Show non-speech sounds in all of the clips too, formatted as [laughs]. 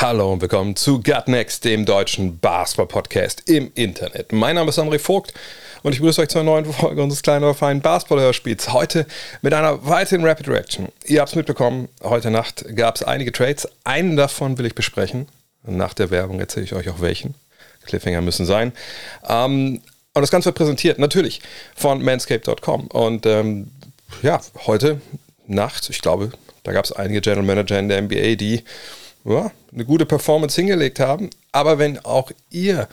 Hallo und willkommen zu Gut Next, dem deutschen Basketball-Podcast im Internet. Mein Name ist André Vogt und ich begrüße euch zur neuen Folge unseres kleinen, aber feinen Basketball-Hörspiels. Heute mit einer weiteren Rapid Reaction. Ihr habt es mitbekommen, heute Nacht gab es einige Trades. Einen davon will ich besprechen. Nach der Werbung erzähle ich euch auch welchen. Cliffhanger müssen sein. Ähm, und das Ganze wird präsentiert natürlich von manscape.com. Und ähm, ja, heute Nacht, ich glaube, da gab es einige General Manager in der NBA, die ja, eine gute Performance hingelegt haben. Aber wenn auch ihr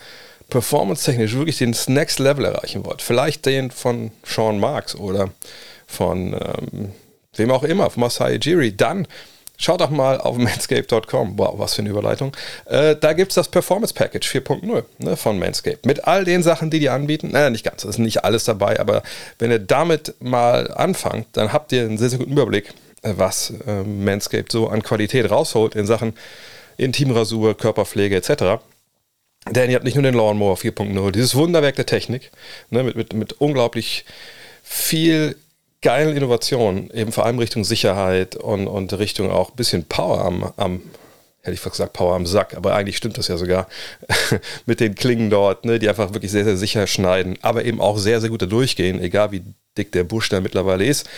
performance-technisch wirklich den Next Level erreichen wollt, vielleicht den von Sean Marks oder von ähm, wem auch immer, von Masai Ujiri, dann schaut doch mal auf [laughs] manscape.com. Wow, was für eine Überleitung. Äh, da gibt es das Performance Package 4.0 ne, von Manscaped. Mit all den Sachen, die die anbieten. Naja, nicht ganz, es ist nicht alles dabei, aber wenn ihr damit mal anfangt, dann habt ihr einen sehr, sehr guten Überblick, was äh, Manscaped so an Qualität rausholt in Sachen Intimrasur, Körperpflege etc. Denn ihr habt nicht nur den Lawnmower 4.0, dieses Wunderwerk der Technik, ne, mit, mit, mit unglaublich viel geilen Innovationen, eben vor allem Richtung Sicherheit und, und Richtung auch ein bisschen Power am, am hätte ich fast gesagt, Power am Sack, aber eigentlich stimmt das ja sogar, [laughs] mit den Klingen dort, ne, die einfach wirklich sehr, sehr sicher schneiden, aber eben auch sehr, sehr gut da durchgehen, egal wie dick der Busch da mittlerweile ist.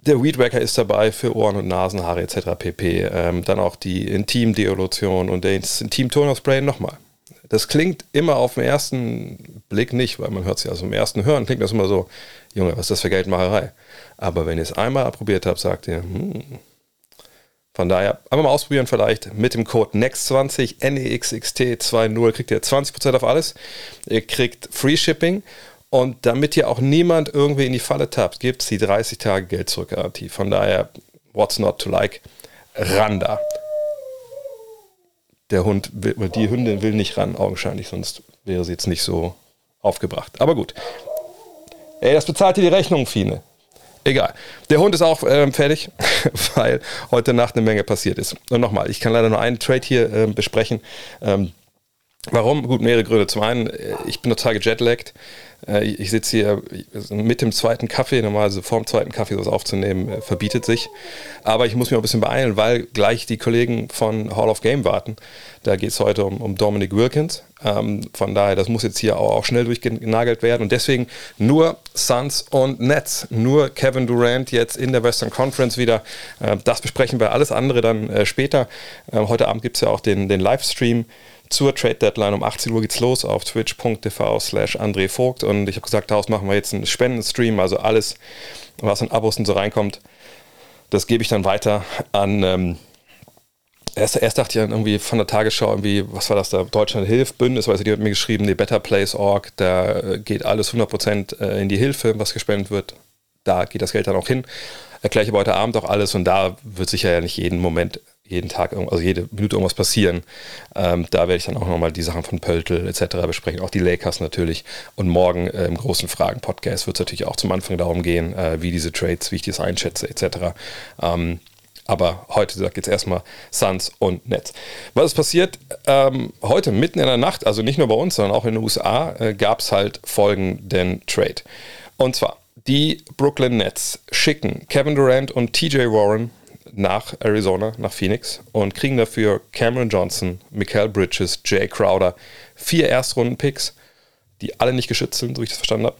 Der Weedwacker ist dabei für Ohren- und Nasenhaare etc. pp. Ähm, dann auch die Intim-Deolution und das Intim-Toner-Spray nochmal. Das klingt immer auf den ersten Blick nicht, weil man hört es ja also im ersten Hören, klingt das immer so, Junge, was ist das für Geldmacherei? Aber wenn ihr es einmal probiert habt, sagt ihr, hm. Von daher, einfach mal ausprobieren vielleicht mit dem Code NEXT20, NEXXT20, kriegt ihr 20% auf alles. Ihr kriegt Free Shipping und damit ihr auch niemand irgendwie in die Falle tappt, gibt es die 30 Tage Geld zurück Garantie. Von daher, what's not to like? Randa. Der Hund will, die Hündin will nicht ran, augenscheinlich, sonst wäre sie jetzt nicht so aufgebracht. Aber gut. Ey, das bezahlt dir die Rechnung, Fine. Egal. Der Hund ist auch ähm, fertig, [laughs] weil heute Nacht eine Menge passiert ist. Und nochmal, ich kann leider nur einen Trade hier ähm, besprechen. Ähm, warum? Gut, mehrere Gründe. Zum einen, äh, ich bin total gejetlaggt. Äh, ich sitze hier mit dem zweiten Kaffee, normalerweise vor dem zweiten Kaffee sowas aufzunehmen, äh, verbietet sich. Aber ich muss mich auch ein bisschen beeilen, weil gleich die Kollegen von Hall of Game warten. Da geht es heute um, um Dominic Wilkins. Ähm, von daher, das muss jetzt hier auch, auch schnell durchgenagelt werden. Und deswegen nur Suns und Nets. Nur Kevin Durant jetzt in der Western Conference wieder. Äh, das besprechen wir alles andere dann äh, später. Äh, heute Abend gibt es ja auch den, den Livestream zur Trade Deadline um 18 Uhr geht's los auf twitch.tv slash André Vogt und ich habe gesagt, daraus machen wir jetzt einen Spendenstream, also alles, was an Abos und so reinkommt, das gebe ich dann weiter an ähm, Erst, erst, dachte ich dann irgendwie von der Tagesschau, irgendwie, was war das da? Deutschland hilft, Bündnis, weil die hat mir geschrieben, die Better Place Org, da geht alles 100% in die Hilfe, was gespendet wird. Da geht das Geld dann auch hin. Erkläre ich aber heute Abend auch alles und da wird sicher ja nicht jeden Moment, jeden Tag, also jede Minute irgendwas passieren. Ähm, da werde ich dann auch nochmal die Sachen von Pöltl etc. besprechen, auch die Lakers natürlich. Und morgen äh, im großen Fragen-Podcast wird es natürlich auch zum Anfang darum gehen, äh, wie diese Trades, wie ich das einschätze etc. Ähm, aber heute sagt jetzt erstmal Suns und Nets. Was ist passiert? Ähm, heute mitten in der Nacht, also nicht nur bei uns, sondern auch in den USA, äh, gab es halt folgenden Trade. Und zwar, die Brooklyn Nets schicken Kevin Durant und TJ Warren nach Arizona, nach Phoenix und kriegen dafür Cameron Johnson, Mikael Bridges, Jay Crowder, vier Erstrunden-Picks, die alle nicht geschützt sind, so wie ich das verstanden habe.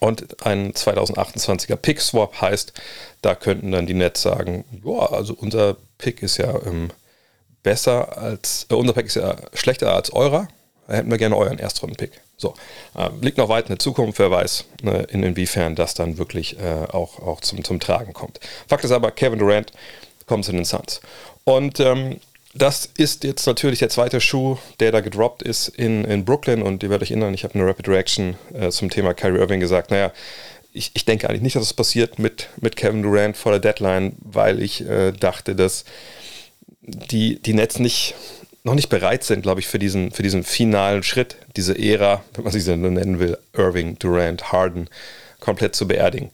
Und ein 2028er Pick-Swap heißt, da könnten dann die Nets sagen, boah, also unser Pick ist ja ähm, besser als, äh, unser Pick ist ja schlechter als eurer, da hätten wir gerne euren Erstrunden-Pick. So, äh, liegt noch weit in der Zukunft, wer weiß, ne, in, inwiefern das dann wirklich äh, auch, auch zum, zum Tragen kommt. Fakt ist aber, Kevin Durant kommt zu den Suns. Und ähm, das ist jetzt natürlich der zweite Schuh, der da gedroppt ist in, in Brooklyn. Und ihr werdet euch erinnern, ich habe eine Rapid Reaction äh, zum Thema Kyrie Irving gesagt. Naja, ich, ich denke eigentlich nicht, dass es das passiert mit, mit Kevin Durant vor der Deadline, weil ich äh, dachte, dass die, die Nets nicht noch nicht bereit sind, glaube ich, für diesen, für diesen finalen Schritt, diese Ära, wenn man sie so nennen will, Irving, Durant, Harden, komplett zu beerdigen.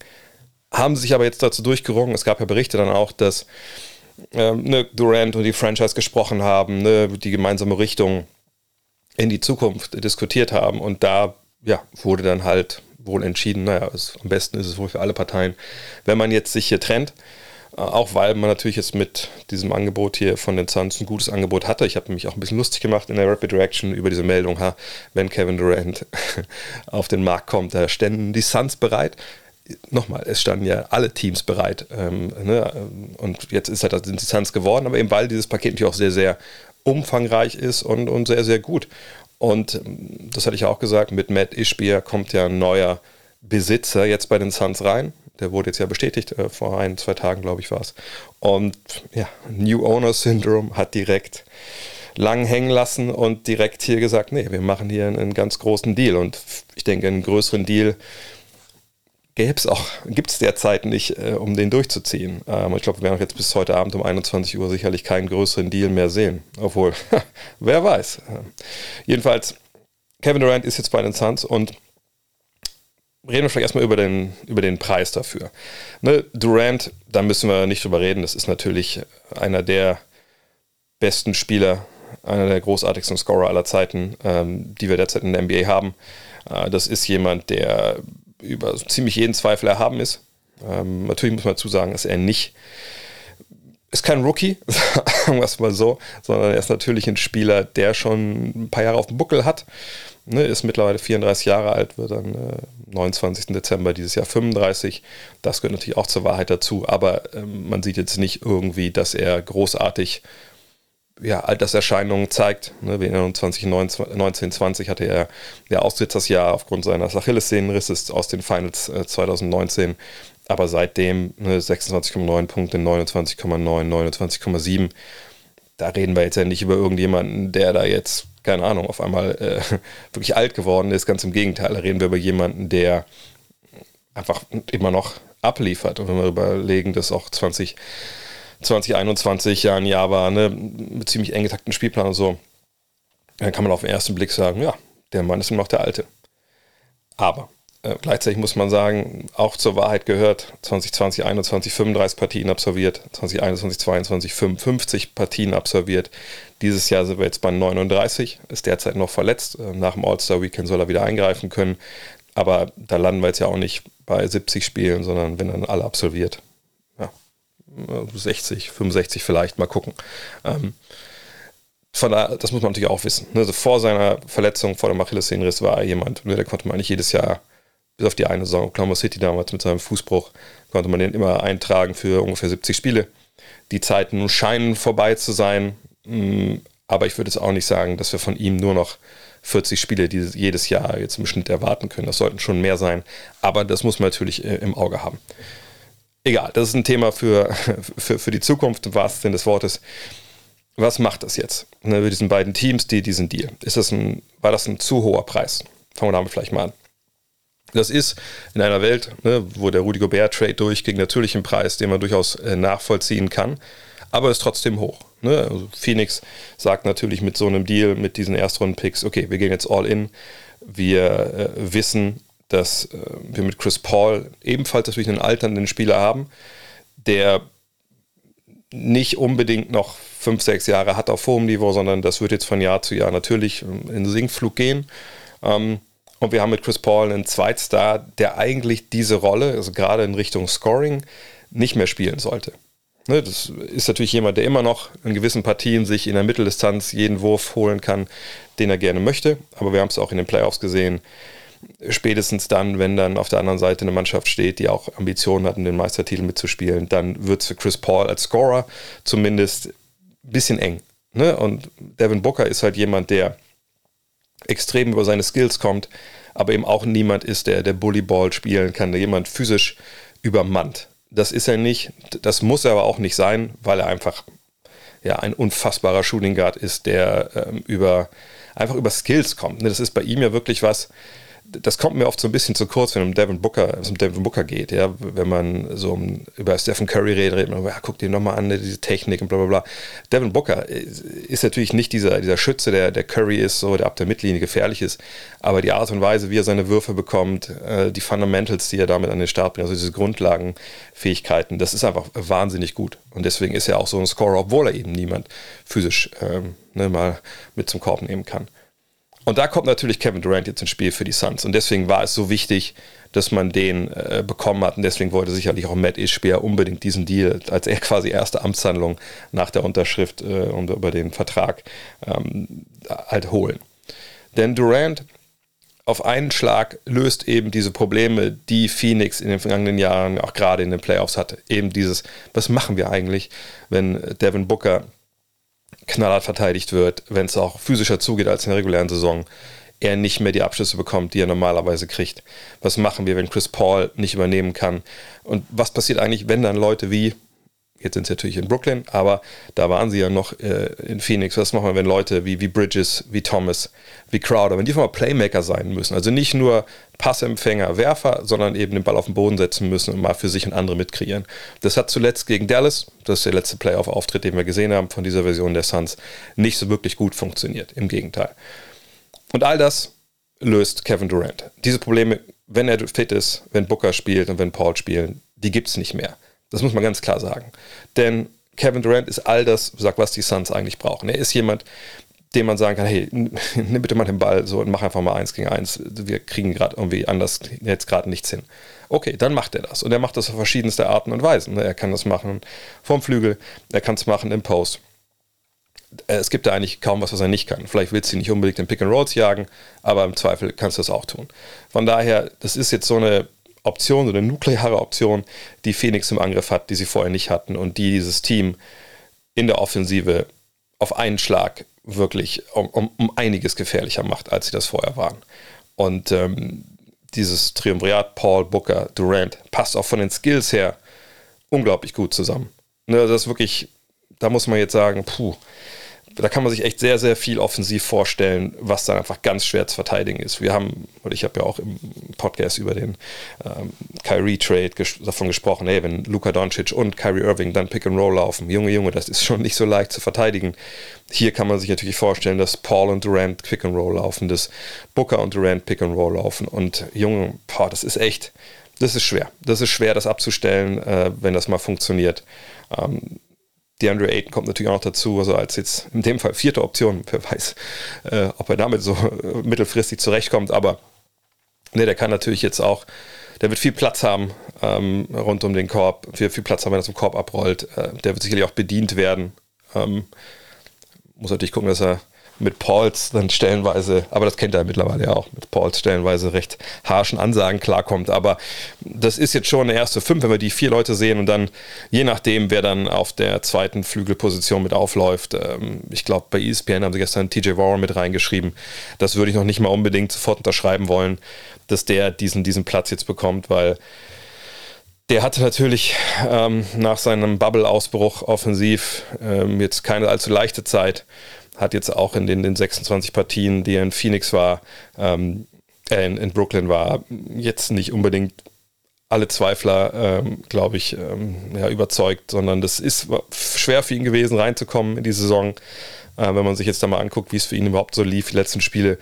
Haben sich aber jetzt dazu durchgerungen. Es gab ja Berichte dann auch, dass ähm, ne, Durant und die Franchise gesprochen haben, ne, die gemeinsame Richtung in die Zukunft diskutiert haben. Und da ja, wurde dann halt wohl entschieden, naja, es, am besten ist es wohl für alle Parteien, wenn man jetzt sich hier trennt. Äh, auch weil man natürlich jetzt mit diesem Angebot hier von den Suns ein gutes Angebot hatte. Ich habe mich auch ein bisschen lustig gemacht in der Rapid Reaction über diese Meldung, ha, wenn Kevin Durant [laughs] auf den Markt kommt, da ständen die Suns bereit. Nochmal, es standen ja alle Teams bereit. Ähm, ne? Und jetzt ist halt, sind die Suns geworden, aber eben weil dieses Paket natürlich auch sehr, sehr umfangreich ist und, und sehr, sehr gut. Und ähm, das hatte ich auch gesagt, mit Matt Ishbia kommt ja ein neuer Besitzer jetzt bei den Suns rein. Der wurde jetzt ja bestätigt, äh, vor ein, zwei Tagen, glaube ich, war es. Und ja, New Owner Syndrome hat direkt lang hängen lassen und direkt hier gesagt, nee, wir machen hier einen, einen ganz großen Deal. Und ich denke, einen größeren Deal gäbe es auch, gibt es derzeit nicht, äh, um den durchzuziehen. Ähm, ich glaube, wir werden auch jetzt bis heute Abend um 21 Uhr sicherlich keinen größeren Deal mehr sehen. Obwohl, [laughs] wer weiß. Äh, jedenfalls, Kevin Durant ist jetzt bei den Suns und reden wir vielleicht erstmal über den, über den Preis dafür. Ne, Durant, da müssen wir nicht drüber reden. Das ist natürlich einer der besten Spieler, einer der großartigsten Scorer aller Zeiten, ähm, die wir derzeit in der NBA haben. Äh, das ist jemand, der über ziemlich jeden Zweifel erhaben ist. Ähm, natürlich muss man dazu sagen, dass er nicht ist kein Rookie, [laughs] sagen wir es mal so, sondern er ist natürlich ein Spieler, der schon ein paar Jahre auf dem Buckel hat. Ne, ist mittlerweile 34 Jahre alt, wird dann äh, 29. Dezember dieses Jahr 35. Das gehört natürlich auch zur Wahrheit dazu, aber ähm, man sieht jetzt nicht irgendwie, dass er großartig ja, Alterserscheinungen zeigt. Ne, wie in 2019, 20 hatte er der Jahr aufgrund seines Achillessehnenrisses aus den Finals äh, 2019. Aber seitdem ne, 26,9 Punkte, 29,9, 29,7. Da reden wir jetzt ja nicht über irgendjemanden, der da jetzt, keine Ahnung, auf einmal äh, [laughs] wirklich alt geworden ist. Ganz im Gegenteil, da reden wir über jemanden, der einfach immer noch abliefert. Und wenn wir überlegen, dass auch 20 2021 ja ein Jahr war, ne, mit ziemlich eng getakten Spielplan und so, dann kann man auf den ersten Blick sagen, ja, der Mann ist immer noch der Alte. Aber äh, gleichzeitig muss man sagen, auch zur Wahrheit gehört, 2020, 21 35 Partien absolviert, 2021, 22 55 Partien absolviert. Dieses Jahr sind wir jetzt bei 39, ist derzeit noch verletzt. Äh, nach dem All-Star-Weekend soll er wieder eingreifen können. Aber da landen wir jetzt ja auch nicht bei 70 Spielen, sondern wenn dann alle absolviert. 60, 65 vielleicht, mal gucken. Ähm, von da, das muss man natürlich auch wissen. Also vor seiner Verletzung, vor dem Achillessehnenriss war er jemand, ne, der konnte man eigentlich jedes Jahr, bis auf die eine Saison, Oklahoma City damals mit seinem Fußbruch, konnte man den immer eintragen für ungefähr 70 Spiele. Die Zeiten scheinen vorbei zu sein, mm, aber ich würde jetzt auch nicht sagen, dass wir von ihm nur noch 40 Spiele jedes Jahr jetzt im Schnitt erwarten können. Das sollten schon mehr sein, aber das muss man natürlich äh, im Auge haben egal, das ist ein Thema für, [laughs] für, für die Zukunft im wahrsten Sinne des Wortes. Was macht das jetzt ne, mit diesen beiden Teams, die diesen Deal? Ist das ein, war das ein zu hoher Preis? Fangen wir damit vielleicht mal an. Das ist in einer Welt, ne, wo der Rudy Gobert-Trade durchging, natürlich ein Preis, den man durchaus äh, nachvollziehen kann, aber ist trotzdem hoch. Ne? Also Phoenix sagt natürlich mit so einem Deal, mit diesen Erstrunden-Picks, okay, wir gehen jetzt all in. Wir äh, wissen, dass äh, wir mit Chris Paul ebenfalls natürlich einen alternden Spieler haben, der nicht unbedingt noch fünf, sechs Jahre hat auf hohem Niveau, sondern das wird jetzt von Jahr zu Jahr natürlich in den Sinkflug gehen. Ähm, und wir haben mit Chris Paul einen Zweitstar, der eigentlich diese Rolle, also gerade in Richtung Scoring, nicht mehr spielen sollte. Ne, das ist natürlich jemand, der immer noch in gewissen Partien sich in der Mitteldistanz jeden Wurf holen kann, den er gerne möchte. Aber wir haben es auch in den Playoffs gesehen spätestens dann, wenn dann auf der anderen Seite eine Mannschaft steht, die auch Ambitionen hat, den Meistertitel mitzuspielen, dann wird es für Chris Paul als Scorer zumindest ein bisschen eng. Ne? Und Devin Booker ist halt jemand, der extrem über seine Skills kommt, aber eben auch niemand ist, der der Bullyball spielen kann, der jemand physisch übermannt. Das ist er nicht, das muss er aber auch nicht sein, weil er einfach ja, ein unfassbarer Shooting Guard ist, der ähm, über, einfach über Skills kommt. Ne? Das ist bei ihm ja wirklich was, das kommt mir oft so ein bisschen zu kurz, wenn um Devin Booker, es um Devin Booker geht, ja, wenn man so um, über Stephen Curry redet, redet man, ja, guck dir nochmal an, diese Technik und bla bla bla. Devin Booker ist natürlich nicht dieser, dieser Schütze, der, der Curry ist, so, der ab der Mittellinie gefährlich ist, aber die Art und Weise, wie er seine Würfe bekommt, äh, die Fundamentals, die er damit an den Start bringt, also diese Grundlagenfähigkeiten, das ist einfach wahnsinnig gut. Und deswegen ist er auch so ein Scorer, obwohl er eben niemand physisch ähm, ne, mal mit zum Korb nehmen kann. Und da kommt natürlich Kevin Durant jetzt ins Spiel für die Suns. Und deswegen war es so wichtig, dass man den äh, bekommen hat. Und deswegen wollte sicherlich auch Matt Ishbia unbedingt diesen Deal als er [laughs] quasi erste Amtshandlung nach der Unterschrift äh, und über den Vertrag ähm, halt holen. Denn Durant auf einen Schlag löst eben diese Probleme, die Phoenix in den vergangenen Jahren auch gerade in den Playoffs hatte. Eben dieses, was machen wir eigentlich, wenn Devin Booker knallhart verteidigt wird, wenn es auch physischer zugeht als in der regulären Saison, er nicht mehr die Abschlüsse bekommt, die er normalerweise kriegt. Was machen wir, wenn Chris Paul nicht übernehmen kann? Und was passiert eigentlich, wenn dann Leute wie Jetzt sind sie natürlich in Brooklyn, aber da waren sie ja noch äh, in Phoenix. Was machen wir, wenn Leute wie, wie Bridges, wie Thomas, wie Crowder, wenn die mal Playmaker sein müssen? Also nicht nur Passempfänger, Werfer, sondern eben den Ball auf den Boden setzen müssen und mal für sich und andere mitkreieren. Das hat zuletzt gegen Dallas, das ist der letzte Playoff-Auftritt, den wir gesehen haben von dieser Version der Suns, nicht so wirklich gut funktioniert. Im Gegenteil. Und all das löst Kevin Durant. Diese Probleme, wenn er fit ist, wenn Booker spielt und wenn Paul spielen, die gibt es nicht mehr. Das muss man ganz klar sagen. Denn Kevin Durant ist all das, was die Suns eigentlich brauchen. Er ist jemand, dem man sagen kann, hey, [laughs] nimm bitte mal den Ball so und mach einfach mal eins gegen eins. Wir kriegen gerade irgendwie anders jetzt gerade nichts hin. Okay, dann macht er das. Und er macht das auf verschiedenste Arten und Weisen. Er kann das machen vom Flügel, er kann es machen im Post. Äh, es gibt da eigentlich kaum was, was er nicht kann. Vielleicht willst du nicht unbedingt den Pick and Rolls jagen, aber im Zweifel kannst du das auch tun. Von daher, das ist jetzt so eine Option, so eine nukleare Option, die Phoenix im Angriff hat, die sie vorher nicht hatten und die dieses Team in der Offensive auf einen Schlag wirklich um, um, um einiges gefährlicher macht, als sie das vorher waren. Und ähm, dieses Triumvirat Paul, Booker, Durant passt auch von den Skills her unglaublich gut zusammen. Ne, das ist wirklich, da muss man jetzt sagen, puh, da kann man sich echt sehr, sehr viel offensiv vorstellen, was dann einfach ganz schwer zu verteidigen ist. Wir haben, und ich habe ja auch im Podcast über den ähm, Kyrie-Trade ges davon gesprochen, hey, wenn Luka Doncic und Kyrie Irving dann Pick and Roll laufen, Junge, Junge, das ist schon nicht so leicht zu verteidigen. Hier kann man sich natürlich vorstellen, dass Paul und Durant Pick and Roll laufen, dass Booker und Durant Pick and Roll laufen und Junge, boah, das ist echt, das ist schwer. Das ist schwer, das abzustellen, äh, wenn das mal funktioniert. Ähm, DeAndre Ayton kommt natürlich auch noch dazu, also als jetzt in dem Fall vierte Option. Wer weiß, äh, ob er damit so äh, mittelfristig zurechtkommt, aber ne, der kann natürlich jetzt auch, der wird viel Platz haben ähm, rund um den Korb, viel, viel Platz haben, wenn er zum Korb abrollt. Äh, der wird sicherlich auch bedient werden. Ähm, muss natürlich gucken, dass er mit Pauls dann stellenweise, aber das kennt er mittlerweile ja auch, mit Pauls stellenweise recht harschen Ansagen klarkommt. Aber das ist jetzt schon eine erste Fünf, wenn wir die vier Leute sehen und dann, je nachdem, wer dann auf der zweiten Flügelposition mit aufläuft, ähm, ich glaube, bei ESPN haben sie gestern TJ Warren mit reingeschrieben. Das würde ich noch nicht mal unbedingt sofort unterschreiben wollen, dass der diesen, diesen Platz jetzt bekommt, weil der hatte natürlich ähm, nach seinem Bubble-Ausbruch offensiv ähm, jetzt keine allzu leichte Zeit hat jetzt auch in den, den 26 Partien, die er in Phoenix war, ähm, äh, in, in, Brooklyn war, jetzt nicht unbedingt alle Zweifler, ähm, glaube ich, ähm, ja, überzeugt, sondern das ist schwer für ihn gewesen, reinzukommen in die Saison. Äh, wenn man sich jetzt da mal anguckt, wie es für ihn überhaupt so lief, die letzten Spiele,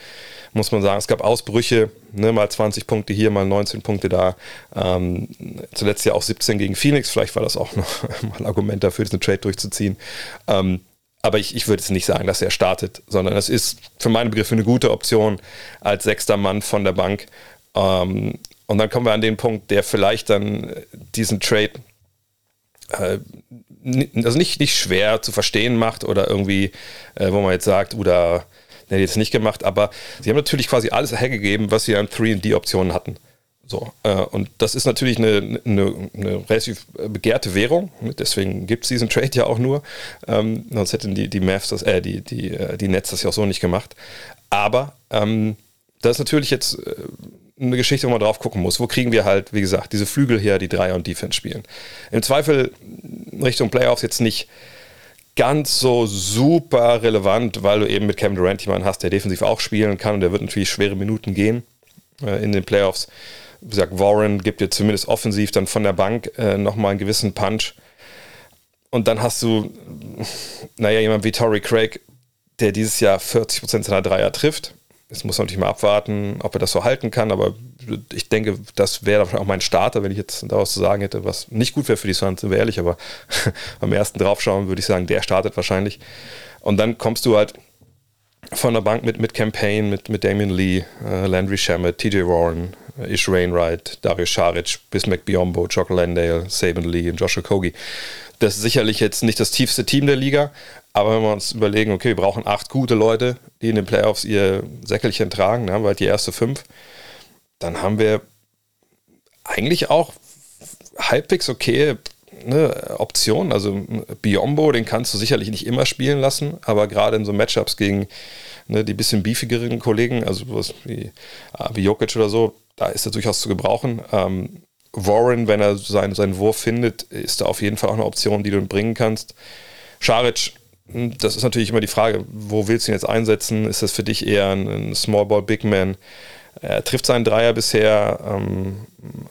muss man sagen, es gab Ausbrüche, ne, mal 20 Punkte hier, mal 19 Punkte da. Ähm, zuletzt ja auch 17 gegen Phoenix, vielleicht war das auch noch [laughs] mal ein Argument dafür, diesen Trade durchzuziehen. Ähm, aber ich, ich würde jetzt nicht sagen, dass er startet, sondern es ist für meine Begriffe eine gute Option als sechster Mann von der Bank. Ähm, und dann kommen wir an den Punkt, der vielleicht dann diesen Trade äh, also nicht, nicht schwer zu verstehen macht oder irgendwie, äh, wo man jetzt sagt, oder der hat jetzt nicht gemacht, aber sie haben natürlich quasi alles hergegeben, was sie an 3D-Optionen hatten. So, äh, und das ist natürlich eine, eine, eine, relativ begehrte Währung, deswegen gibt es diesen Trade ja auch nur. Ähm, sonst hätten die, die Mavs das, äh, die, die, äh, die Nets das ja auch so nicht gemacht. Aber ähm, das ist natürlich jetzt äh, eine Geschichte, wo man drauf gucken muss. Wo kriegen wir halt, wie gesagt, diese Flügel her, die Dreier und Defense spielen? Im Zweifel Richtung Playoffs jetzt nicht ganz so super relevant, weil du eben mit Kevin Durant jemanden hast, der defensiv auch spielen kann und der wird natürlich schwere Minuten gehen. äh, in den Playoffs. Wie gesagt, Warren gibt dir zumindest offensiv dann von der Bank äh, nochmal einen gewissen Punch. Und dann hast du, naja, jemand wie Torrey Craig, der dieses Jahr 40% seiner Dreier trifft. Jetzt muss man natürlich mal abwarten, ob er das so halten kann, aber ich denke, das wäre auch mein Starter, wenn ich jetzt daraus zu sagen hätte, was nicht gut wäre für die Suns, sind wir ehrlich, aber [laughs] beim ersten draufschauen würde ich sagen, der startet wahrscheinlich. Und dann kommst du halt von der Bank mit, mit Campaign, mit, mit Damian Lee, äh, Landry Shamet, TJ Warren, äh, Ish Rainwright, Darius Saric, Bismack Biombo, Choco Landale, Saban Lee und Joshua Kogi. Das ist sicherlich jetzt nicht das tiefste Team der Liga, aber wenn wir uns überlegen, okay, wir brauchen acht gute Leute, die in den Playoffs ihr Säckelchen tragen, dann haben wir halt die erste fünf, dann haben wir eigentlich auch halbwegs okay ne, Optionen. Also Biombo, den kannst du sicherlich nicht immer spielen lassen, aber gerade in so Matchups gegen ne, die bisschen beefigeren Kollegen, also was wie, ah, wie Jokic oder so, da ist er durchaus zu gebrauchen. Ähm, Warren, wenn er seinen, seinen Wurf findet, ist da auf jeden Fall auch eine Option, die du bringen kannst. Scharic, hm, das ist natürlich immer die Frage, wo willst du ihn jetzt einsetzen? Ist das für dich eher ein, ein Small Ball Big Man? Er trifft seinen Dreier bisher, ähm,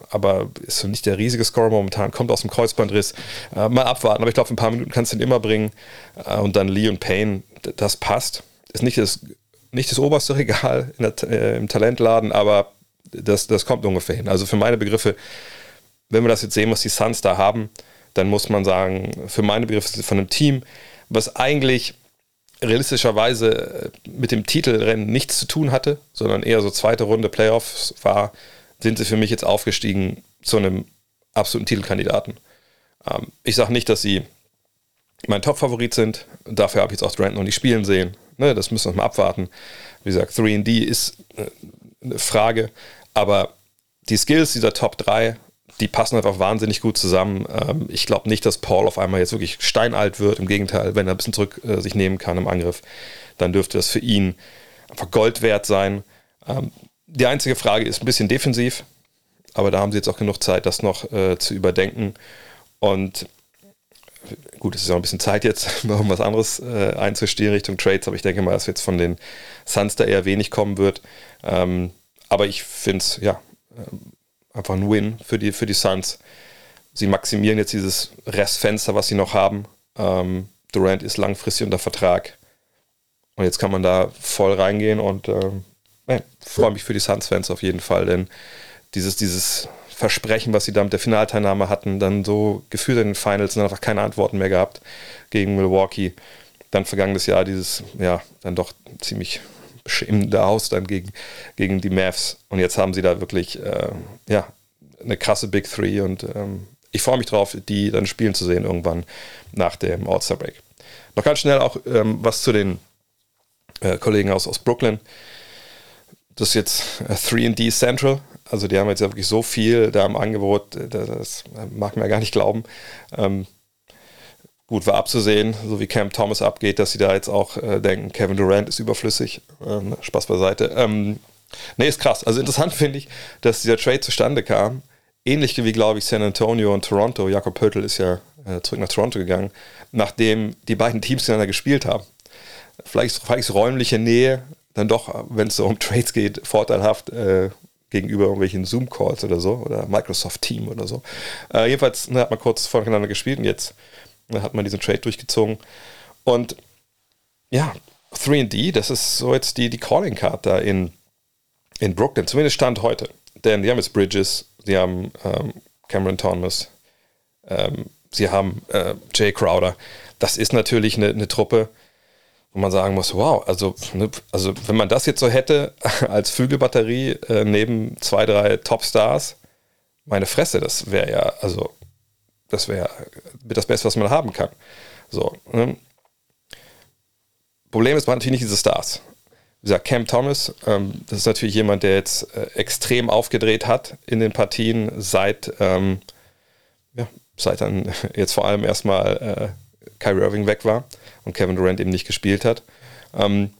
aber ist nicht der riesige Scorer momentan, kommt aus dem Kreuzbandriss. Äh, mal abwarten, aber ich glaube, ein paar Minuten kannst du ihn immer bringen. Äh, und dann Lee und Payne, das passt. Ist nicht das, nicht das oberste Regal der, äh, im Talentladen, aber das, das kommt ungefähr hin. Also für meine Begriffe, wenn wir das jetzt sehen, was die Suns da haben, dann muss man sagen, für meine Begriffe von einem Team, was eigentlich realistischerweise äh, mit dem Titelrennen nichts zu tun hatte, sondern eher so zweite Runde Playoffs war, sind sie für mich jetzt aufgestiegen zu einem absoluten Titelkandidaten. Ähm, ich sage nicht, dass sie mein Top-Favorit sind. Dafür habe ich jetzt auch Durant noch nicht spielen sehen. Ne, das müssen wir mal abwarten. Wie gesagt, 3D ist äh, eine Frage, aber die Skills dieser Top 3 die passen einfach wahnsinnig gut zusammen. Ähm, ich glaube nicht, dass Paul auf einmal jetzt wirklich steinalt wird. Im Gegenteil, wenn er ein bisschen zurück äh, sich nehmen kann im Angriff, dann dürfte das für ihn einfach Gold wert sein. Ähm, die einzige Frage ist ein bisschen defensiv, aber da haben sie jetzt auch genug Zeit, das noch äh, zu überdenken. Und gut, es ist auch ein bisschen Zeit jetzt, [laughs] um was anderes äh, einzustehen Richtung Trades, aber ich denke mal, dass jetzt von den Suns da eher wenig kommen wird. Ähm, aber ich finde es, ja, einfach ein Win für die, für die Suns. Sie maximieren jetzt dieses Restfenster, was sie noch haben. Ähm, Durant ist langfristig unter Vertrag. Und jetzt kann man da voll reingehen und ähm, ja, freue mich für die Suns-Fans auf jeden Fall, denn dieses, dieses Versprechen, was sie da mit der Finalteilnahme hatten, dann so gefühlt in den Finals und dann einfach keine Antworten mehr gehabt gegen Milwaukee. Dann vergangenes Jahr dieses, ja, dann doch ziemlich beschämende Aus dann gegen, gegen die Mavs. Und jetzt haben sie da wirklich äh, ja, eine krasse Big Three und ähm, ich freue mich drauf, die dann spielen zu sehen irgendwann nach dem All-Star Break. Noch ganz schnell auch ähm, was zu den äh, Kollegen aus, aus Brooklyn. Das ist jetzt äh, 3D Central. Also die haben jetzt ja wirklich so viel da im Angebot, äh, das, das mag man ja gar nicht glauben. Ähm, gut, war abzusehen, so wie Cam Thomas abgeht, dass sie da jetzt auch äh, denken, Kevin Durant ist überflüssig. Ähm, Spaß beiseite. Ähm, nee, ist krass. Also interessant finde ich, dass dieser Trade zustande kam. Ähnlich wie, glaube ich, San Antonio und Toronto. Jakob Pöttl ist ja äh, zurück nach Toronto gegangen, nachdem die beiden Teams miteinander gespielt haben. Vielleicht, vielleicht ist räumliche Nähe dann doch, wenn es so um Trades geht, vorteilhaft äh, gegenüber irgendwelchen Zoom-Calls oder so oder Microsoft Team oder so. Äh, jedenfalls ne, hat man kurz voneinander gespielt und jetzt da hat man diesen Trade durchgezogen. Und ja, 3D, das ist so jetzt die, die Calling Card da in, in Brooklyn, zumindest Stand heute. Denn die haben jetzt Bridges, sie haben ähm, Cameron Thomas, ähm, sie haben äh, Jay Crowder. Das ist natürlich eine, eine Truppe, wo man sagen muss, wow, also, ne, also wenn man das jetzt so hätte [laughs] als Flügelbatterie äh, neben zwei, drei Topstars, meine Fresse, das wäre ja, also das wäre das Beste, was man haben kann. So. Ne? Problem ist, man hat natürlich nicht diese Stars. Wie gesagt, Cam Thomas, ähm, das ist natürlich jemand, der jetzt äh, extrem aufgedreht hat in den Partien, seit, ähm, ja, seit dann [laughs] jetzt vor allem erstmal äh, Kyrie Irving weg war und Kevin Durant eben nicht gespielt hat. Ähm,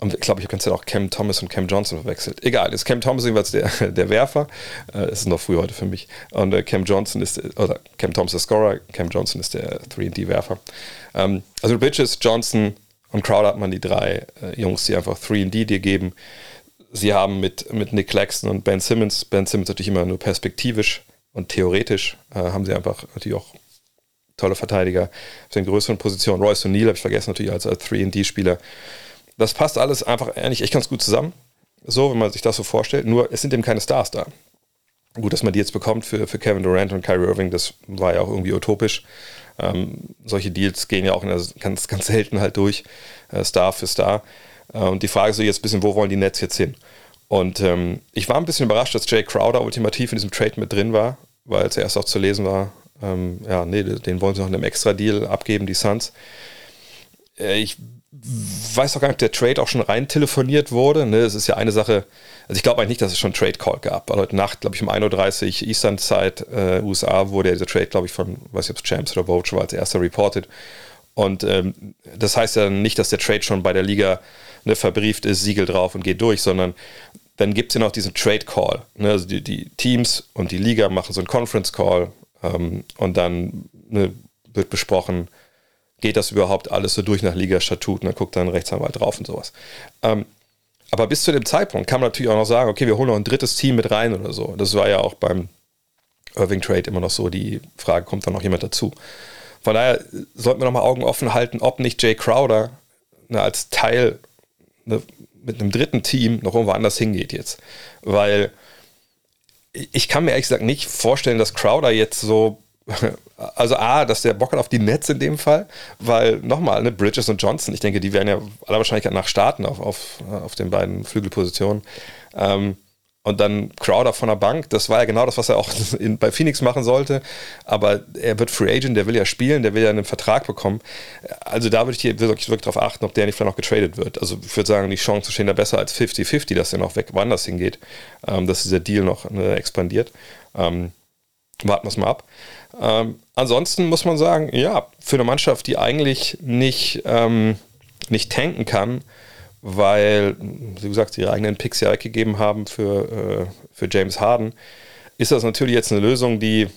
und ich glaube, ich habe ganz auch Cam Thomas und Cam Johnson verwechselt. Egal, ist Cam Thomas jeweils der, [laughs] der Werfer. Äh, das ist noch früh heute für mich. Und äh, Cam Johnson ist, oder Cam Thomas der Scorer, Cam Johnson ist der 3D-Werfer. Ähm, also Bridges, Johnson und Crowder hat man die drei äh, Jungs, die einfach 3D dir geben. sie haben mit, mit Nick Claxton und Ben Simmons, Ben Simmons natürlich immer nur perspektivisch und theoretisch, äh, haben sie einfach natürlich auch tolle Verteidiger auf den größeren Positionen. Royce O'Neill habe ich vergessen, natürlich als, als 3D-Spieler. Das passt alles einfach eigentlich echt ganz gut zusammen. So, wenn man sich das so vorstellt. Nur, es sind eben keine Stars da. Gut, dass man die jetzt bekommt für, für Kevin Durant und Kyrie Irving, das war ja auch irgendwie utopisch. Ähm, solche Deals gehen ja auch der, ganz, ganz selten halt durch, äh, Star für Star. Äh, und die Frage ist so jetzt ein bisschen, wo wollen die Nets jetzt hin? Und ähm, ich war ein bisschen überrascht, dass Jay Crowder ultimativ in diesem Trade mit drin war, weil zuerst auch zu lesen war, ähm, ja, nee, den wollen sie noch in einem Extra-Deal abgeben, die Suns. Äh, ich weiß auch gar nicht, ob der Trade auch schon rein telefoniert wurde. Ne? Es ist ja eine Sache, also ich glaube eigentlich nicht, dass es schon einen Trade Call gab, weil heute Nacht, glaube ich, um 1.30 Uhr Eastern Zeit äh, USA wurde ja dieser Trade, glaube ich, von, weiß nicht, ob es Champs oder Vogue war als erster reported. Und ähm, das heißt ja nicht, dass der Trade schon bei der Liga ne, verbrieft ist, Siegel drauf und geht durch, sondern dann gibt es ja noch diesen Trade Call. Ne? Also die, die, Teams und die Liga machen so einen Conference Call ähm, und dann ne, wird besprochen, geht das überhaupt alles so durch nach Liga-Statut? Und dann guckt dann ein Rechtsanwalt drauf und sowas. Ähm, aber bis zu dem Zeitpunkt kann man natürlich auch noch sagen, okay, wir holen noch ein drittes Team mit rein oder so. Das war ja auch beim Irving Trade immer noch so. Die Frage, kommt dann noch jemand dazu? Von daher sollten wir noch mal Augen offen halten, ob nicht Jay Crowder ne, als Teil ne, mit einem dritten Team noch irgendwo anders hingeht jetzt. Weil ich kann mir ehrlich gesagt nicht vorstellen, dass Crowder jetzt so also A, dass der Bock hat auf die Nets in dem Fall, weil nochmal, ne, Bridges und Johnson, ich denke, die werden ja aller Wahrscheinlichkeit nach starten auf, auf, auf den beiden Flügelpositionen. Ähm, und dann Crowder von der Bank, das war ja genau das, was er auch [laughs] in, bei Phoenix machen sollte. Aber er wird Free Agent, der will ja spielen, der will ja einen Vertrag bekommen. Also da würde ich hier wirklich, wirklich darauf achten, ob der nicht vielleicht noch getradet wird. Also ich würde sagen, die Chancen stehen da besser als 50-50, dass er noch weg woanders hingeht, ähm, dass dieser Deal noch ne, expandiert. Ähm, warten wir es mal ab. Ähm, ansonsten muss man sagen, ja, für eine Mannschaft, die eigentlich nicht, ähm, nicht tanken kann, weil, wie gesagt, ihre eigenen Picks ja weggegeben haben für, äh, für James Harden, ist das natürlich jetzt eine Lösung, die,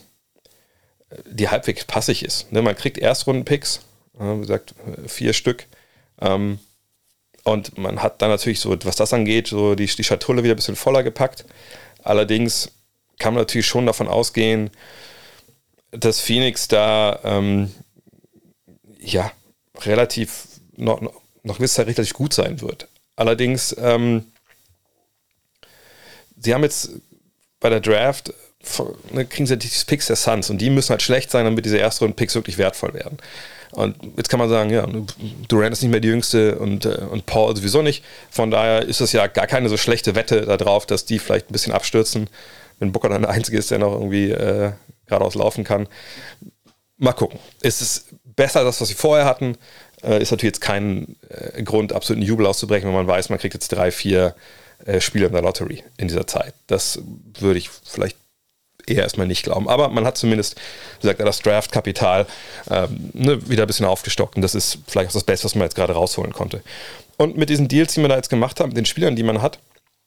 die halbwegs passig ist. Ne, man kriegt Erstrunden-Picks, äh, wie gesagt, vier Stück. Ähm, und man hat dann natürlich so, was das angeht, so die, die Schatulle wieder ein bisschen voller gepackt. Allerdings kann man natürlich schon davon ausgehen, dass Phoenix da ähm, ja relativ noch, noch gewiss Zeit relativ gut sein wird. Allerdings, ähm, sie haben jetzt bei der Draft ne, kriegen sie die Picks der Suns und die müssen halt schlecht sein, damit diese ersten Picks wirklich wertvoll werden. Und jetzt kann man sagen, ja, Durant ist nicht mehr die jüngste und, äh, und Paul sowieso nicht. Von daher ist es ja gar keine so schlechte Wette darauf, dass die vielleicht ein bisschen abstürzen, wenn Booker dann der Einzige ist, der noch irgendwie äh, geradeaus laufen kann. Mal gucken. Ist es besser, als das, was sie vorher hatten? Äh, ist natürlich jetzt kein äh, Grund, absoluten Jubel auszubrechen, wenn man weiß, man kriegt jetzt drei, vier äh, Spiele in der Lottery in dieser Zeit. Das würde ich vielleicht eher erstmal nicht glauben. Aber man hat zumindest, wie gesagt, das Draft-Kapital ähm, ne, wieder ein bisschen aufgestockt und das ist vielleicht auch das Beste, was man jetzt gerade rausholen konnte. Und mit diesen Deals, die man da jetzt gemacht hat, mit den Spielern, die man hat,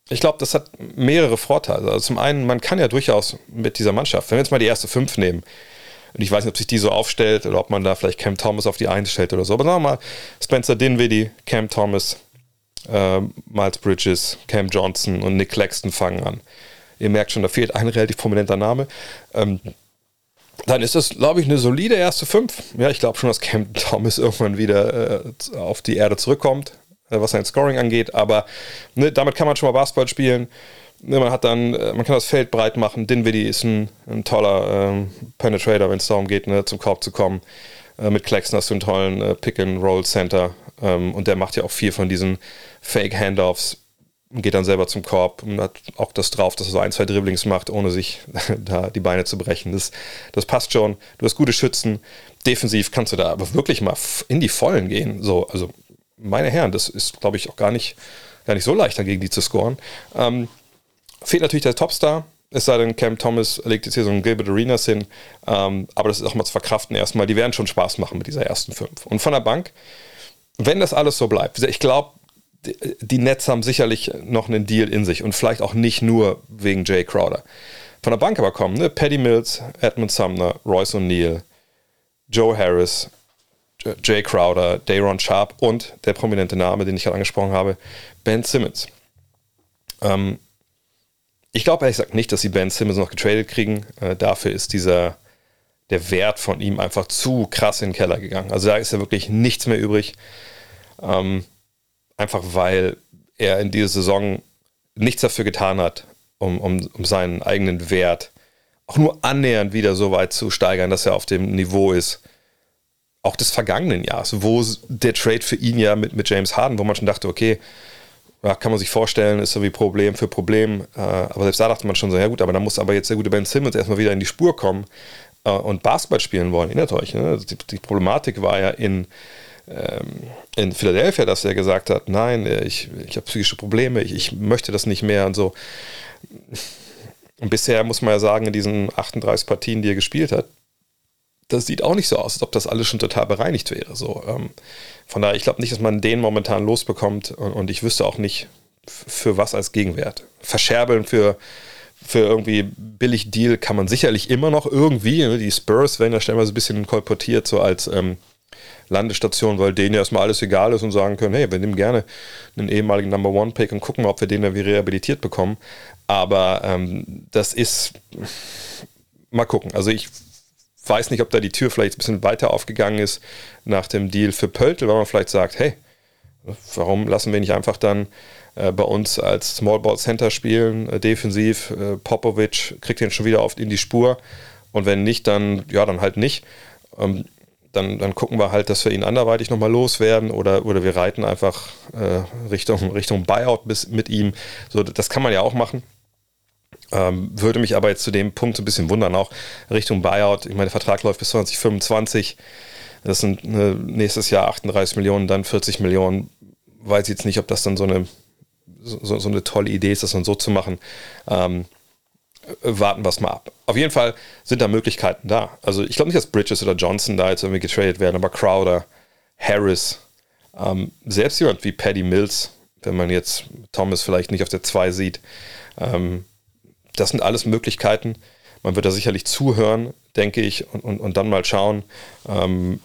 ich glaube, das hat mehrere Vorteile. Also zum einen, man kann ja durchaus mit dieser Mannschaft, wenn wir jetzt mal die erste fünf nehmen, und ich weiß nicht, ob sich die so aufstellt oder ob man da vielleicht Cam Thomas auf die Eins stellt oder so, aber sagen wir mal, Spencer Dinwiddie, Cam Thomas, äh, Miles Bridges, Cam Johnson und Nick Claxton fangen an. Ihr merkt schon, da fehlt ein relativ prominenter Name. Ähm, dann ist das, glaube ich, eine solide erste Fünf. Ja, ich glaube schon, dass Cam Thomas [laughs] irgendwann wieder äh, auf die Erde zurückkommt. Äh, was sein Scoring angeht, aber ne, damit kann man schon mal Basketball spielen. Ne, man hat dann, äh, man kann das Feld breit machen. Dinwiddie ist ein, ein toller ähm, Penetrator, wenn es darum geht, ne, zum Korb zu kommen. Äh, mit Claxton hast du einen tollen äh, Pick-and-Roll-Center ähm, und der macht ja auch viel von diesen Fake-Handoffs und geht dann selber zum Korb und hat auch das drauf, dass er so ein, zwei Dribblings macht, ohne sich [laughs] da die Beine zu brechen. Das, das passt schon. Du hast gute Schützen. Defensiv kannst du da aber wirklich mal in die Vollen gehen. So, also meine Herren, das ist, glaube ich, auch gar nicht, gar nicht so leicht, dagegen die zu scoren. Ähm, fehlt natürlich der Topstar. Es sei denn, Cam Thomas legt jetzt hier so einen Gilbert Arenas hin. Ähm, aber das ist auch mal zu verkraften erstmal. Die werden schon Spaß machen mit dieser ersten fünf. Und von der Bank, wenn das alles so bleibt, ich glaube, die Nets haben sicherlich noch einen Deal in sich und vielleicht auch nicht nur wegen Jay Crowder. Von der Bank aber kommen, ne? Paddy Mills, Edmund Sumner, Royce O'Neill, Joe Harris, Jay Crowder, Dayron Sharp und der prominente Name, den ich gerade angesprochen habe, Ben Simmons. Ähm, ich glaube ehrlich gesagt nicht, dass sie Ben Simmons noch getradet kriegen. Äh, dafür ist dieser der Wert von ihm einfach zu krass in den Keller gegangen. Also da ist ja wirklich nichts mehr übrig. Ähm, einfach weil er in dieser Saison nichts dafür getan hat, um, um, um seinen eigenen Wert auch nur annähernd wieder so weit zu steigern, dass er auf dem Niveau ist, auch des vergangenen Jahres, wo der Trade für ihn ja mit, mit James Harden, wo man schon dachte, okay, ja, kann man sich vorstellen, ist so wie Problem für Problem. Äh, aber selbst da dachte man schon so, ja gut, aber da muss aber jetzt der gute Ben Simmons erstmal wieder in die Spur kommen äh, und Basketball spielen wollen. Erinnert euch, ne? Die, die, Problematik war ja in, ähm, in Philadelphia, dass er gesagt hat, nein, äh, ich, ich habe psychische Probleme, ich, ich möchte das nicht mehr und so. Und bisher muss man ja sagen, in diesen 38 Partien, die er gespielt hat, das sieht auch nicht so aus, als ob das alles schon total bereinigt wäre. So, ähm, von daher, ich glaube nicht, dass man den momentan losbekommt und, und ich wüsste auch nicht, für was als Gegenwert. Verscherbeln für, für irgendwie billig Deal kann man sicherlich immer noch irgendwie. Ne? Die Spurs werden ja stellenweise ein bisschen kolportiert, so als ähm, Landestation, weil denen ja erstmal alles egal ist und sagen können, hey, wir nehmen gerne einen ehemaligen Number One Pick und gucken mal, ob wir den irgendwie rehabilitiert bekommen. Aber ähm, das ist, mal gucken. Also ich weiß nicht, ob da die Tür vielleicht ein bisschen weiter aufgegangen ist nach dem Deal für Pöltl, weil man vielleicht sagt, hey, warum lassen wir nicht einfach dann äh, bei uns als Small Ball Center spielen, äh, defensiv, äh, Popovic kriegt den schon wieder oft in die Spur und wenn nicht, dann, ja, dann halt nicht. Ähm, dann, dann gucken wir halt, dass wir ihn anderweitig nochmal loswerden oder, oder wir reiten einfach äh, Richtung, Richtung Buyout bis, mit ihm. So, das kann man ja auch machen. Ähm, würde mich aber jetzt zu dem Punkt ein bisschen wundern, auch Richtung Buyout. Ich meine, der Vertrag läuft bis 2025. Das sind äh, nächstes Jahr 38 Millionen, dann 40 Millionen. Weiß jetzt nicht, ob das dann so eine, so, so eine tolle Idee ist, das dann so zu machen. Ähm, warten wir es mal ab. Auf jeden Fall sind da Möglichkeiten da. Also ich glaube nicht, dass Bridges oder Johnson da jetzt irgendwie getradet werden, aber Crowder, Harris, ähm, selbst jemand wie Paddy Mills, wenn man jetzt Thomas vielleicht nicht auf der 2 sieht, ähm, das sind alles Möglichkeiten. Man wird da sicherlich zuhören, denke ich, und, und, und dann mal schauen. Ähm,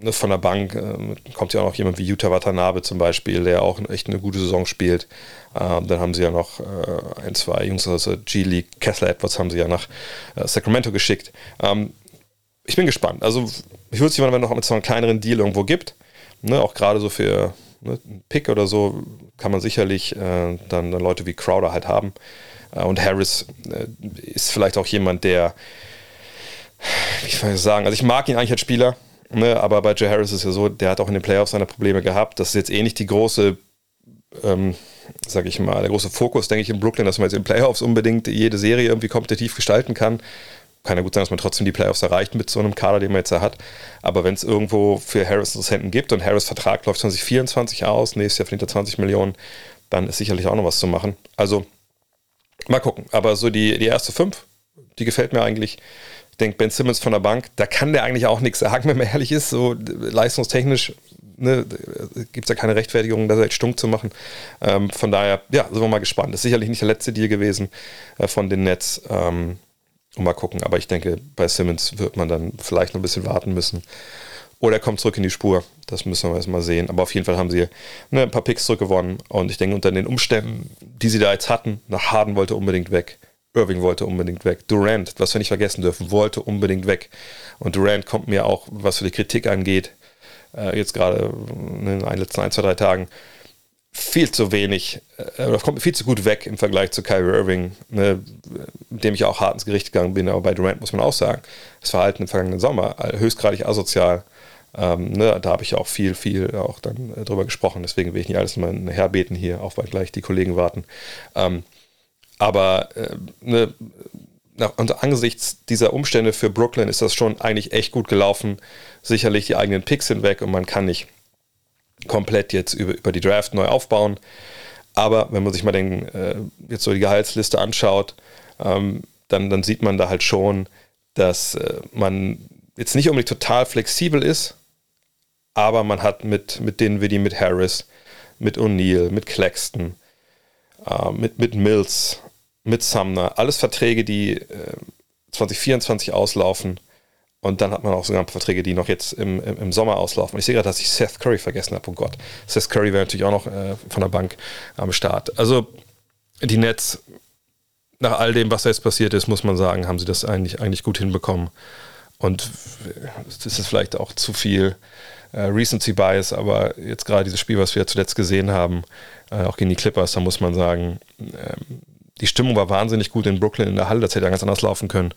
ne, von der Bank äh, kommt ja auch noch jemand wie Yuta Watanabe zum Beispiel, der auch echt eine gute Saison spielt. Ähm, dann haben sie ja noch äh, ein, zwei Jungs, also G-League, Kessler Edwards haben sie ja nach äh, Sacramento geschickt. Ähm, ich bin gespannt. Also ich würde es jemand, wenn noch mit so einem kleineren Deal irgendwo gibt, ne, auch gerade so für ne, einen Pick oder so, kann man sicherlich äh, dann, dann Leute wie Crowder halt haben. Äh, und Harris äh, ist vielleicht auch jemand, der, wie soll ich sagen, also ich mag ihn eigentlich als Spieler, ne, aber bei Joe Harris ist ja so, der hat auch in den Playoffs seine Probleme gehabt. Das ist jetzt eh nicht die große, ähm, sag ich mal, der große Fokus, denke ich, in Brooklyn, dass man jetzt in Playoffs unbedingt jede Serie irgendwie kompetitiv gestalten kann. Kann ja gut sein, dass man trotzdem die Playoffs erreicht mit so einem Kader, den man jetzt da hat. Aber wenn es irgendwo für Harris Interessenten gibt und Harris Vertrag läuft 2024 aus, nächstes Jahr verdient er 20 Millionen, dann ist sicherlich auch noch was zu machen. Also Mal gucken. Aber so die, die erste fünf, die gefällt mir eigentlich. Ich denke, Ben Simmons von der Bank, da kann der eigentlich auch nichts sagen, [laughs] wenn man ehrlich ist. So leistungstechnisch ne, gibt es ja keine Rechtfertigung, das jetzt stunk zu machen. Ähm, von daher, ja, sind wir mal gespannt. Das ist sicherlich nicht der letzte Deal gewesen äh, von den Nets. Ähm, und mal gucken. Aber ich denke, bei Simmons wird man dann vielleicht noch ein bisschen warten müssen. Oder er kommt zurück in die Spur. Das müssen wir erstmal sehen. Aber auf jeden Fall haben sie ne, ein paar Picks zurückgewonnen. Und ich denke, unter den Umständen, die sie da jetzt hatten, nach Harden wollte unbedingt weg. Irving wollte unbedingt weg. Durant, was wir nicht vergessen dürfen, wollte unbedingt weg. Und Durant kommt mir auch, was für die Kritik angeht, äh, jetzt gerade in den letzten ein, zwei, drei Tagen, viel zu wenig, äh, kommt viel zu gut weg im Vergleich zu Kyrie Irving, ne, mit dem ich auch hart ins Gericht gegangen bin. Aber bei Durant muss man auch sagen, das Verhalten im vergangenen Sommer höchstgradig asozial. Ähm, ne, da habe ich auch viel, viel auch dann äh, drüber gesprochen. Deswegen will ich nicht alles mal herbeten hier, auch weil gleich die Kollegen warten. Ähm, aber äh, ne, nach, angesichts dieser Umstände für Brooklyn ist das schon eigentlich echt gut gelaufen. Sicherlich die eigenen Picks sind weg und man kann nicht komplett jetzt über, über die Draft neu aufbauen. Aber wenn man sich mal den, äh, jetzt so die Gehaltsliste anschaut, ähm, dann, dann sieht man da halt schon, dass äh, man jetzt nicht unbedingt total flexibel ist, aber man hat mit, mit denen wie die mit Harris, mit O'Neill, mit Claxton, äh, mit, mit Mills, mit Sumner, alles Verträge, die äh, 2024 auslaufen. Und dann hat man auch sogar ein paar Verträge, die noch jetzt im, im, im Sommer auslaufen. Ich sehe gerade, dass ich Seth Curry vergessen habe. Oh Gott. Seth Curry wäre natürlich auch noch äh, von der Bank am Start. Also die Nets, nach all dem, was da jetzt passiert ist, muss man sagen, haben sie das eigentlich, eigentlich gut hinbekommen. Und das ist vielleicht auch zu viel äh, Recency Bias, aber jetzt gerade dieses Spiel, was wir zuletzt gesehen haben, äh, auch gegen die Clippers, da muss man sagen, ähm, die Stimmung war wahnsinnig gut in Brooklyn in der Halle, das hätte ja ganz anders laufen können.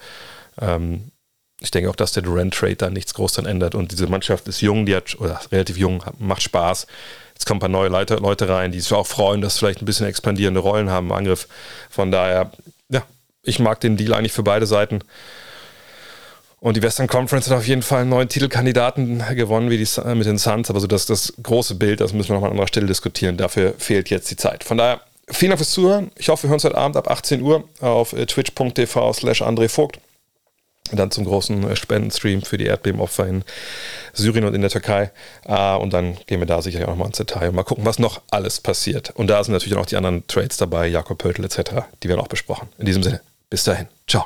Ähm, ich denke auch, dass der Durant-Trade da nichts groß dann ändert. Und diese Mannschaft ist jung, die hat, oder relativ jung, macht Spaß. Jetzt kommen ein paar neue Leute, Leute rein, die sich auch freuen, dass vielleicht ein bisschen expandierende Rollen haben im Angriff. Von daher, ja, ich mag den Deal eigentlich für beide Seiten. Und die Western Conference hat auf jeden Fall einen neuen Titelkandidaten gewonnen, wie die, mit den Suns. Aber so das, das große Bild, das müssen wir nochmal an anderer Stelle diskutieren. Dafür fehlt jetzt die Zeit. Von daher, vielen Dank fürs Zuhören. Ich hoffe, wir hören uns heute Abend ab 18 Uhr auf äh, twitch.tv slash André Vogt. Dann zum großen äh, Spendenstream für die Erdbebenopfer in Syrien und in der Türkei. Und dann gehen wir da sicherlich auch nochmal ins Detail und mal gucken, was noch alles passiert. Und da sind natürlich auch die anderen Trades dabei, Jakob Pöltl etc., die werden auch besprochen. In diesem Sinne, bis dahin. Ciao.